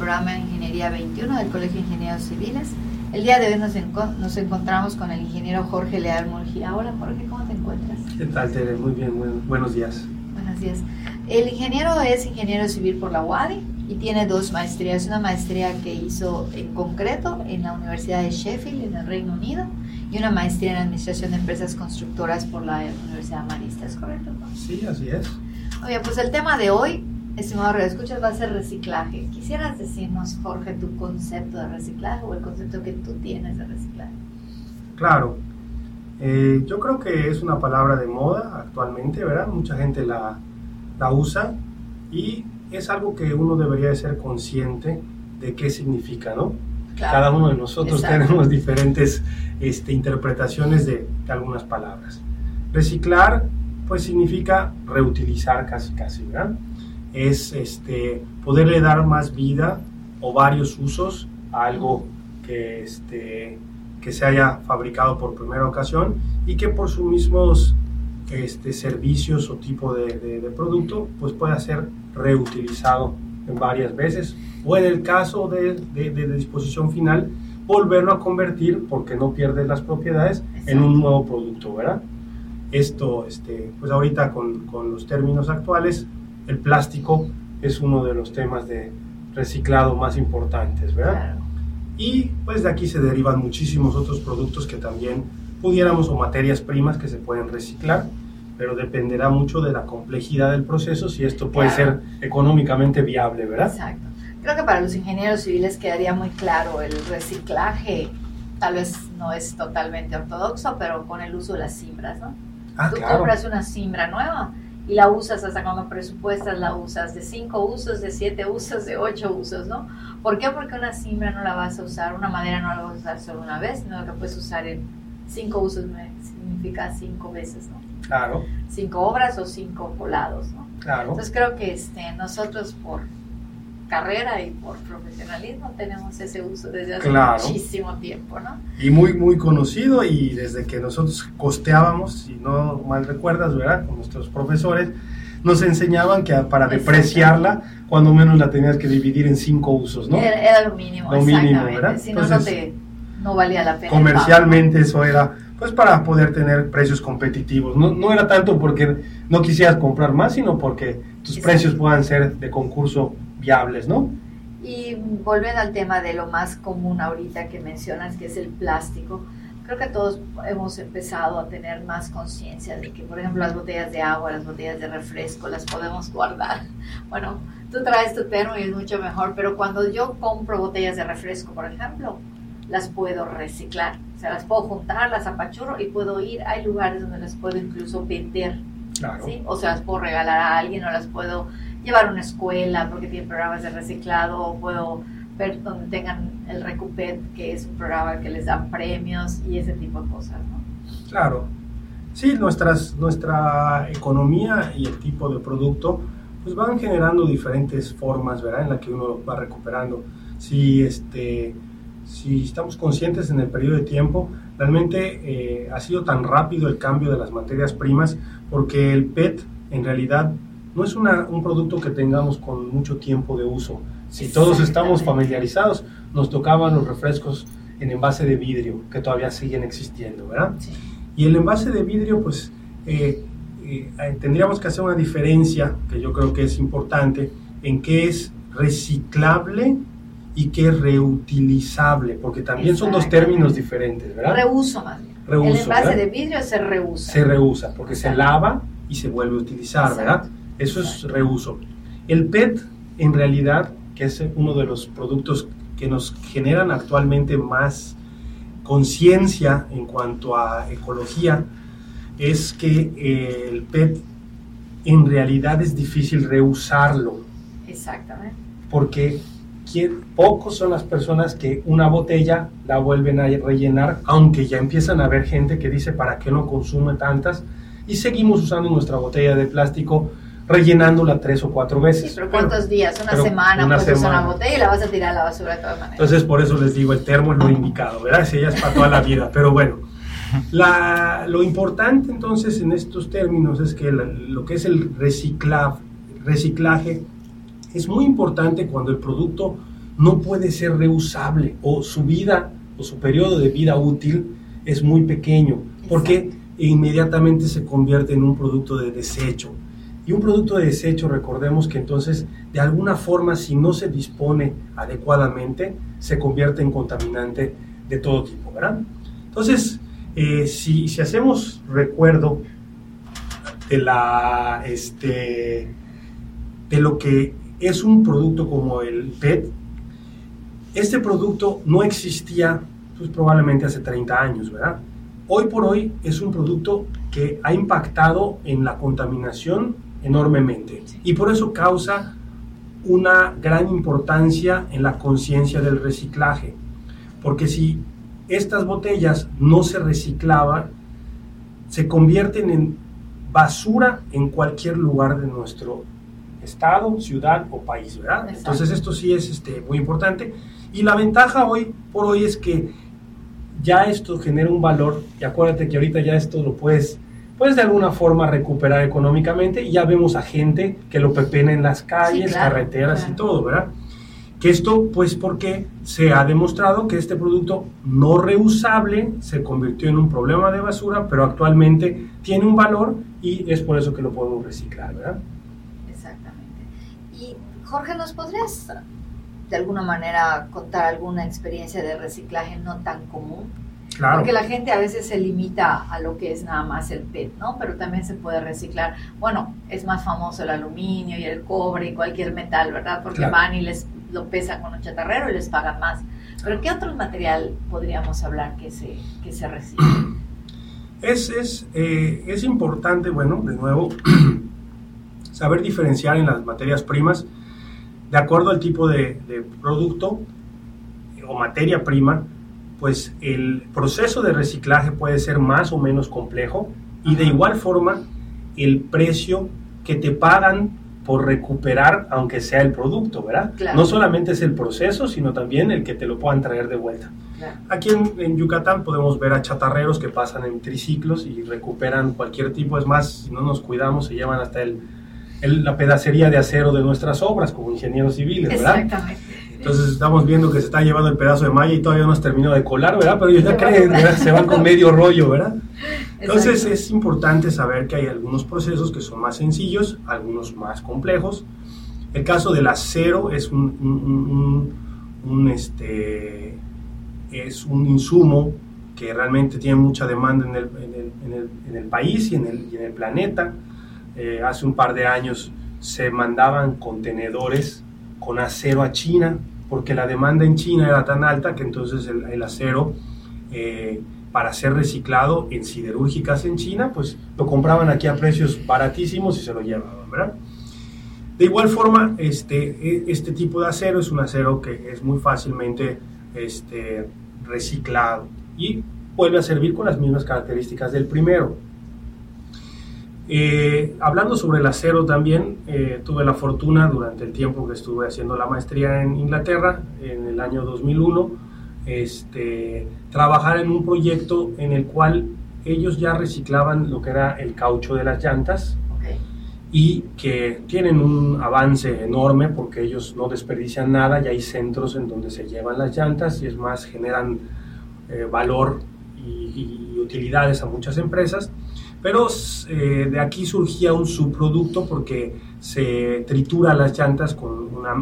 programa de Ingeniería 21 del Colegio de Ingenieros Civiles. El día de hoy nos, nos encontramos con el ingeniero Jorge Leal Murgía. Hola Jorge, ¿cómo te encuentras? ¿Qué tal, Tere? Muy bien, buenos días. Buenos días. El ingeniero es ingeniero civil por la UADI y tiene dos maestrías. Una maestría que hizo en concreto en la Universidad de Sheffield, en el Reino Unido, y una maestría en Administración de Empresas Constructoras por la Universidad Marista, ¿es correcto? Sí, así es. Oye, pues el tema de hoy, estimado escuchas, va a ser reciclaje. ¿Quisieras decirnos, Jorge, tu concepto de reciclaje o el concepto que tú tienes de reciclaje? Claro. Eh, yo creo que es una palabra de moda actualmente, ¿verdad? Mucha gente la, la usa y es algo que uno debería de ser consciente de qué significa, ¿no? Cada uno de nosotros tenemos diferentes este, interpretaciones de, algunas palabras. Reciclar, pues significa reutilizar casi, casi, ¿verdad? Es este, poderle dar más vida o varios usos a algo que, este, que se haya fabricado por primera ocasión y que por sus mismos este, servicios o tipo de, de, producto, pues pueda ser reutilizado en varias veces o en el caso de, de, disposición final, volverlo a convertir porque no pierde las propiedades en un nuevo producto, ¿verdad? Esto, este, pues ahorita con, con los términos actuales, el plástico es uno de los temas de reciclado más importantes, ¿verdad? Y pues de aquí se derivan muchísimos otros productos que también pudiéramos o materias primas que se pueden reciclar pero dependerá mucho de la complejidad del proceso si esto puede ser económicamente viable, ¿verdad? Exacto. Creo que para los ingenieros civiles quedaría muy claro el reciclaje, tal vez no es totalmente ortodoxo, pero con el uso de las cimbras, ¿no? Ah, Tú compras una cimbra nueva y la usas hasta cuando presupuestas, la usas de cinco usos, de siete usos, de ocho usos, ¿no? ¿Por qué? Porque una cimbra no la vas a usar, una madera no la vas a usar solo una vez, sino que puedes usar en cinco usos, significa cinco veces, ¿no? Claro. Cinco obras o cinco volados, ¿no? Claro. Entonces creo que este, nosotros por carrera y por profesionalismo tenemos ese uso desde hace muchísimo tiempo, ¿no? Y muy, muy conocido y desde que nosotros costeábamos, si no mal recuerdas, ¿verdad? Con nuestros profesores, nos enseñaban que para depreciarla, cuando menos la tenías que dividir en cinco usos, ¿no? Era, lo mínimo, lo mínimo, ¿verdad? Si no, no, te, no valía la pena. Comercialmente eso era pues para poder tener precios competitivos. No, no era tanto porque no quisieras comprar más, sino porque tus precios puedan ser de concurso viables, ¿no? Y volviendo al tema de lo más común ahorita que mencionas, que es el plástico, creo que todos hemos empezado a tener más conciencia de que, por ejemplo, las botellas de agua, las botellas de refresco, las podemos guardar. Bueno, tú traes tu termo y es mucho mejor, pero cuando yo compro botellas de refresco, por ejemplo, las puedo reciclar. O sea, las puedo juntar, las apachurro y puedo ir. Hay lugares donde las puedo incluso vender. Claro. ¿sí? O sea, las puedo regalar a alguien o las puedo llevar una escuela porque tienen programas de reciclado o puedo ver donde tengan el Recupet, que es un programa que les da premios y ese tipo de cosas, ¿no? Claro. Sí, nuestras, nuestra economía y el tipo de producto pues van generando diferentes formas, ¿verdad? En la que uno va recuperando. Si este si estamos conscientes en el periodo de tiempo, realmente eh, ha sido tan rápido el cambio de las materias primas porque el PET en realidad no es un producto que tengamos con mucho tiempo de uso. Si todos estamos familiarizados, nos tocaban los refrescos en envase de vidrio, que todavía siguen existiendo, ¿verdad? Y el envase de vidrio, pues eh, eh, tendríamos que hacer una diferencia, que yo creo que es importante, en qué es reciclable y que es reutilizable, porque también son dos términos diferentes, ¿verdad? Reuso más bien. el envase de vidrio se reusa. Se reusa, porque se lava y se vuelve a utilizar, ¿verdad? Eso es reuso. El PET, en realidad, que es uno de los productos que nos generan actualmente más conciencia en cuanto a ecología, es que eh, el PET en realidad es difícil reusarlo. Exactamente. Porque pocos son las personas que una botella la vuelven a rellenar, aunque ya empiezan a haber gente que dice para qué no consume tantas y seguimos usando nuestra botella de plástico rellenándola tres o cuatro veces. pero ¿cuántos días? Una semana una puedes usar una botella y la vas a tirar a la basura de todas maneras. Entonces por eso les digo, el termo es lo indicado, ¿verdad? Si ella es para toda la vida, pero bueno. La, lo importante entonces en estos términos es que lo que es el reciclaje es muy importante cuando el producto no puede ser reusable o su vida o su periodo de vida útil es muy pequeño porque inmediatamente se convierte en un producto de desecho. Y un producto de desecho, recordemos que entonces, de alguna forma, si no se dispone adecuadamente, se convierte en contaminante de todo tipo, ¿verdad? Entonces, eh, si, si, hacemos recuerdo de la, este, de lo que es un producto como el PET, este producto no existía pues, probablemente hace 30 años, ¿verdad? Hoy por hoy es un producto que ha impactado en la contaminación enormemente y por eso causa una gran importancia en la conciencia del reciclaje. Porque si estas botellas no se reciclaban, se convierten en basura en cualquier lugar de nuestro estado, ciudad o país, ¿verdad? Entonces esto sí es este, muy importante. Y la ventaja hoy por hoy es que ya esto genera un valor y acuérdate que ahorita ya esto lo puedes, puedes de alguna forma recuperar económicamente y ya vemos a gente que lo pepena en las calles, carreteras y todo, ¿verdad? Que esto, pues porque se ha demostrado que este producto no reusable se convirtió en un problema de basura, pero actualmente tiene un valor y es por eso que lo podemos reciclar, ¿verdad? Exactamente. Y Jorge, ¿nos podrías de alguna manera contar alguna experiencia de reciclaje no tan común? Claro. Porque la gente a veces se limita a lo que es nada más el PET, ¿no? Pero también se puede reciclar. Bueno, es más famoso el aluminio y el cobre y cualquier metal, ¿verdad? Porque van y les lo pesan con un chatarrero y les pagan más. Pero ¿qué otro material podríamos hablar que se, que se recicle? Es, es, eh, es importante, bueno, de nuevo, saber diferenciar en las materias primas de acuerdo al tipo de, de producto o materia prima, pues el proceso de reciclaje puede ser más o menos complejo y de igual forma el precio que te pagan por recuperar, aunque sea el producto, ¿verdad? No solamente es el proceso, sino también el que te lo puedan traer de vuelta. Aquí en, Yucatán podemos ver a chatarreros que pasan en triciclos y recuperan cualquier tipo, es más, si no nos cuidamos, se llevan hasta el, la pedacería de acero de nuestras obras como ingenieros civiles, ¿verdad? Exactamente. Entonces estamos viendo que se está llevando el pedazo de malla y todavía no has terminado de colar, ¿verdad? Pero ellos ya creen, ¿verdad? se van con medio rollo, ¿verdad? Entonces es importante saber que hay algunos procesos que son más sencillos, algunos más complejos. El caso del acero es un, un, este, es un insumo que realmente tiene mucha demanda en el, en el, en el, en el país y en el, y en el planeta. Eh, hace un par de años se mandaban contenedores con acero a China, porque la demanda en China era tan alta que entonces el, acero eh, para ser reciclado en siderúrgicas en China, pues lo compraban aquí a precios baratísimos y se lo llevaban. De igual forma, este, e, este tipo de acero es un acero que es muy fácilmente este, reciclado y vuelve a servir con las mismas características del primero. Eh, hablando sobre el acero también, eh, tuve la fortuna durante el tiempo que estuve haciendo la maestría en Inglaterra, en el año 2001, este, trabajar en un proyecto en el cual ellos ya reciclaban lo que era el caucho de las llantas y que tienen un avance enorme porque ellos no desperdician nada y hay centros en donde se llevan las llantas y es más, generan eh, valor y, y utilidades a muchas empresas. Pero eh, de aquí surgía un subproducto porque se tritura las llantas con una,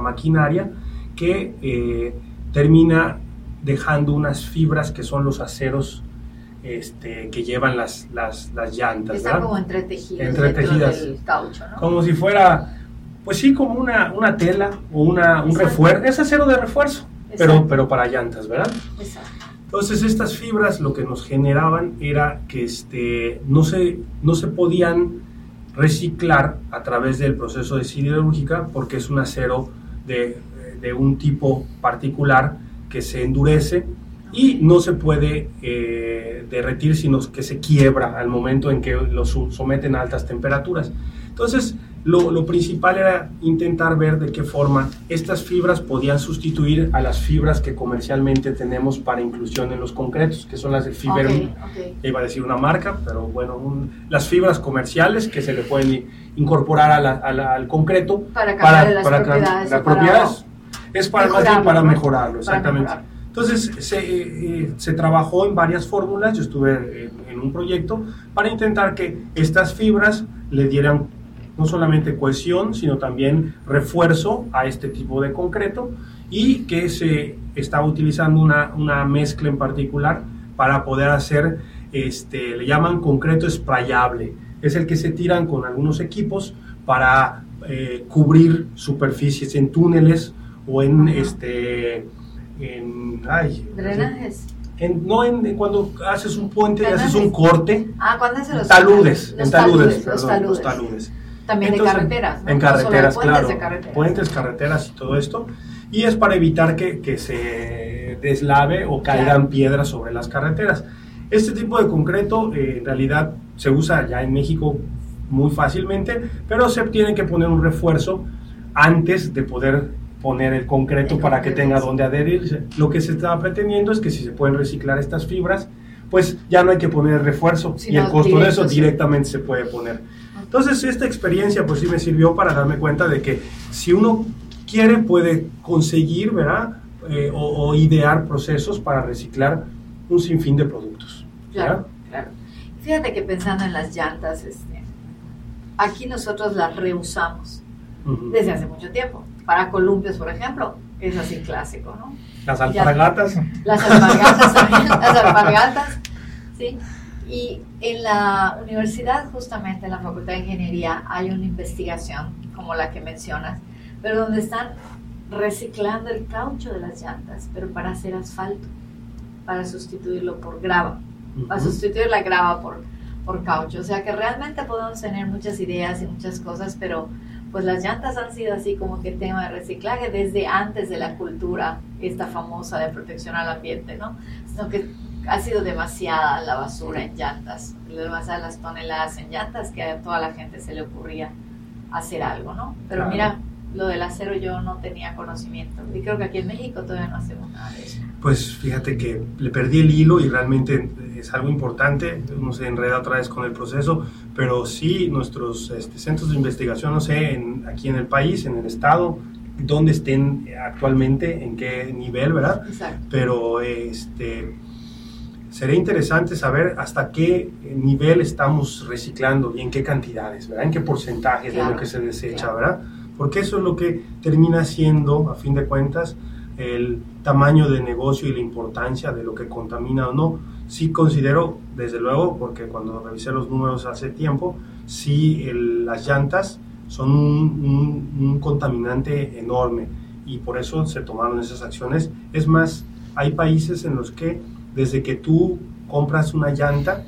maquinaria que eh, termina dejando unas fibras que son los aceros este, que llevan las, las, las llantas. Están como entretejidas. Entretejidas. Del caucho, ¿no? Como si fuera, pues sí, como una, una tela o una, un refuerzo. Es acero de refuerzo, pero, pero para llantas, ¿verdad? Exacto. Entonces estas fibras lo que nos generaban era que este, no, se, no se podían reciclar a través del proceso de siderúrgica porque es un acero de, de un tipo particular que se endurece y no se puede eh, derretir, sino que se quiebra al momento en que lo someten a altas temperaturas. Entonces, lo, principal era intentar ver de qué forma estas fibras podían sustituir a las fibras que comercialmente tenemos para inclusión en los concretos, que son las de Fiber, iba a decir una marca, pero bueno, las fibras comerciales que se le pueden incorporar al concreto para cambiar las, propiedades, Es para, para mejorarlo, exactamente. Entonces se, eh, se, trabajó en varias fórmulas, yo estuve en, un proyecto para intentar que estas fibras le dieran no solamente cohesión, sino también refuerzo a este tipo de concreto y que se estaba utilizando una, una mezcla en particular para poder hacer, este, le llaman concreto sprayable, es el que se tiran con algunos equipos para eh, cubrir superficies en túneles o en este en ay, drenajes. no en, cuando haces un puente y haces un corte. Ah cuando haces los taludes los en taludes, los taludes, también de carreteras en carreteras claro puentes carreteras y todo esto. Y es para evitar que, que se deslave o caigan piedras sobre las carreteras. Este tipo de concreto eh, en realidad se usa ya en México muy fácilmente, pero se tiene que poner un refuerzo antes de poder poner el concreto para que tenga donde adherirse. Lo que se estaba pretendiendo es que si se pueden reciclar estas fibras, pues ya no hay que poner refuerzo y el costo de eso directamente se puede poner. Entonces esta experiencia pues sí me sirvió para darme cuenta de que si uno quiere puede conseguir, ¿verdad? Eh, o, idear procesos para reciclar un sinfín de productos. Claro, claro. Fíjate que pensando en las llantas, este, aquí nosotros las reusamos desde hace mucho tiempo. Para columpios, por ejemplo, es así clásico, ¿no? Las alpargatas. las alpargatas también, las alpargatas, ¿sí? Y en la universidad, justamente en la Facultad de Ingeniería, hay una investigación como la que mencionas, pero donde están reciclando el caucho de las llantas, pero para hacer asfalto, para sustituirlo por grava, para sustituir la grava por por caucho. O sea que realmente podemos tener muchas ideas y muchas cosas, pero pues las llantas han sido así como que tema de reciclaje desde antes de la cultura, esta famosa de protección al ambiente, ¿no? Sino que ha sido demasiada la basura en llantas, demasiadas las toneladas en llantas que a toda la gente se le ocurría hacer algo, ¿no? Pero mira, lo del acero yo no tenía conocimiento y creo que aquí en México todavía no hacemos nada de eso. Pues fíjate que le perdí el hilo y realmente es algo importante, no se enreda otra vez con el proceso, pero sí nuestros este, centros de investigación, no sé, en, aquí en el país, en el estado, dónde estén actualmente, en qué nivel, ¿verdad? Exacto. Pero este, sería interesante saber hasta qué nivel estamos reciclando y en qué cantidades, ¿verdad? En qué porcentaje de lo que se desecha, ¿verdad? Porque eso es lo que termina siendo, a fin de cuentas, el tamaño de negocio y la importancia de lo que contamina o no. Sí considero, desde luego, porque cuando revisé los números hace tiempo, sí las llantas son un, contaminante enorme y por eso se tomaron esas acciones. Es más, hay países en los que desde que tú compras una llanta,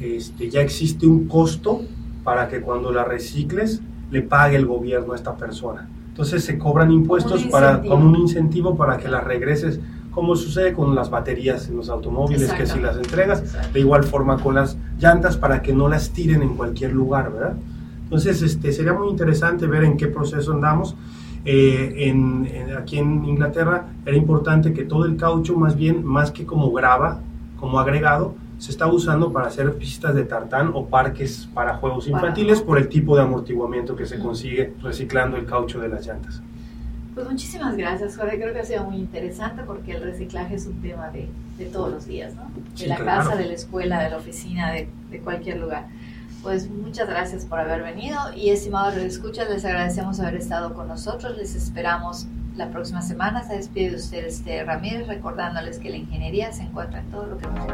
este, ya existe un costo para que cuando la recicles le pague el gobierno a esta persona. Entonces se cobran impuestos para, como un incentivo para que las regreses, como sucede con las baterías en los automóviles, que si las entregas, de igual forma con las llantas para que no las tiren en cualquier lugar, ¿verdad? Entonces este, sería muy interesante ver en qué proceso andamos. Eh, en, aquí en Inglaterra era importante que todo el caucho, más bien, más que como grava, como agregado, se está usando para hacer pistas de tartán o parques para juegos infantiles por el tipo de amortiguamiento que se consigue reciclando el caucho de las llantas. Pues muchísimas gracias, Jorge. Creo que ha sido muy interesante porque el reciclaje es un tema de, de todos los días, ¿no? De la casa, de la escuela, de la oficina, de, de, cualquier lugar. Pues muchas gracias por haber venido y estimados escuchas, les agradecemos haber estado con nosotros. Les esperamos la próxima semana. Se despide de ustedes este Ramírez recordándoles que la ingeniería se encuentra en todo lo que nos